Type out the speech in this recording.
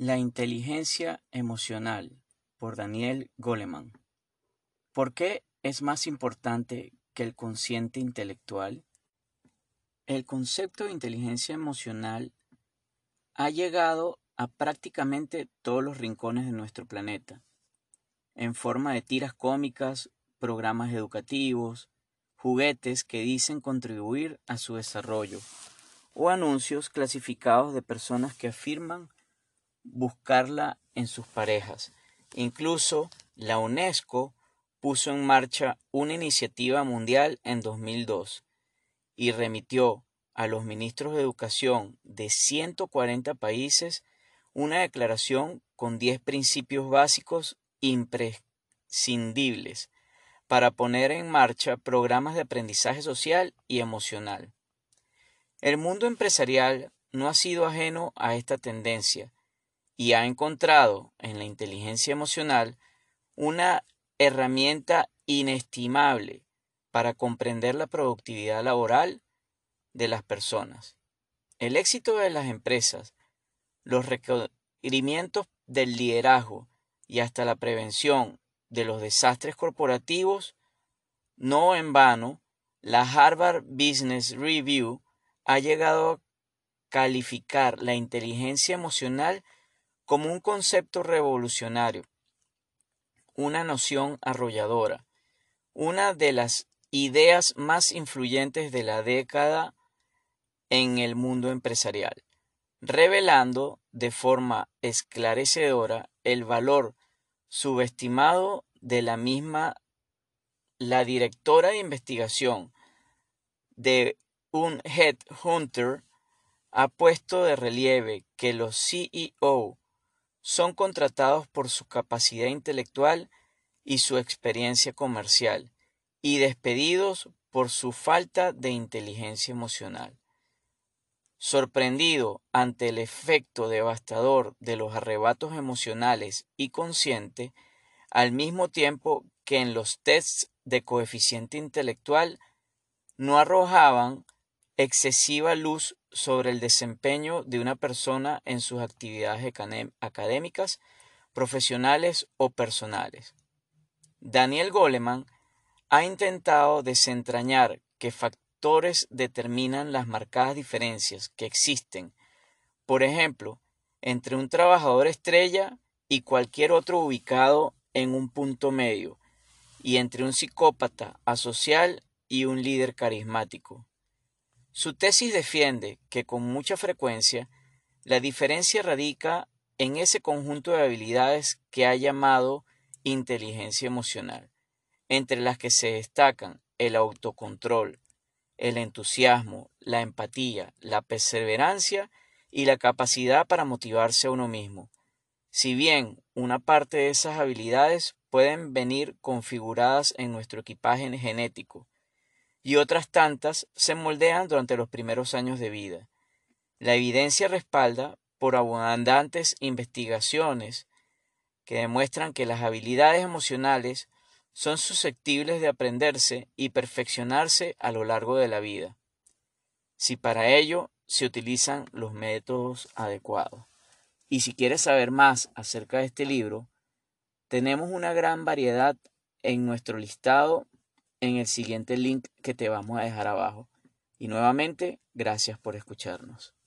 La inteligencia emocional por Daniel Goleman. ¿Por qué es más importante que el consciente intelectual? El concepto de inteligencia emocional ha llegado a prácticamente todos los rincones de nuestro planeta, en forma de tiras cómicas, programas educativos, juguetes que dicen contribuir a su desarrollo, o anuncios clasificados de personas que afirman buscarla en sus parejas. Incluso la UNESCO puso en marcha una iniciativa mundial en 2002 y remitió a los ministros de educación de 140 países una declaración con 10 principios básicos imprescindibles para poner en marcha programas de aprendizaje social y emocional. El mundo empresarial no ha sido ajeno a esta tendencia y ha encontrado en la inteligencia emocional una herramienta inestimable para comprender la productividad laboral de las personas. El éxito de las empresas, los requerimientos del liderazgo y hasta la prevención de los desastres corporativos, no en vano, la Harvard Business Review ha llegado a calificar la inteligencia emocional como un concepto revolucionario, una noción arrolladora, una de las ideas más influyentes de la década en el mundo empresarial, revelando de forma esclarecedora el valor subestimado de la misma la directora de investigación de un headhunter ha puesto de relieve que los CEO son contratados por su capacidad intelectual y su experiencia comercial, y despedidos por su falta de inteligencia emocional. Sorprendido ante el efecto devastador de los arrebatos emocionales y consciente, al mismo tiempo que en los tests de coeficiente intelectual no arrojaban excesiva luz sobre el desempeño de una persona en sus actividades académicas, profesionales o personales. Daniel Goleman ha intentado desentrañar qué factores determinan las marcadas diferencias que existen, por ejemplo, entre un trabajador estrella y cualquier otro ubicado en un punto medio, y entre un psicópata asocial y un líder carismático. Su tesis defiende que con mucha frecuencia la diferencia radica en ese conjunto de habilidades que ha llamado inteligencia emocional, entre las que se destacan el autocontrol, el entusiasmo, la empatía, la perseverancia y la capacidad para motivarse a uno mismo. Si bien una parte de esas habilidades pueden venir configuradas en nuestro equipaje genético, y otras tantas se moldean durante los primeros años de vida. La evidencia respalda por abundantes investigaciones que demuestran que las habilidades emocionales son susceptibles de aprenderse y perfeccionarse a lo largo de la vida, si para ello se utilizan los métodos adecuados. Y si quieres saber más acerca de este libro, tenemos una gran variedad en nuestro listado en el siguiente link que te vamos a dejar abajo. Y nuevamente, gracias por escucharnos.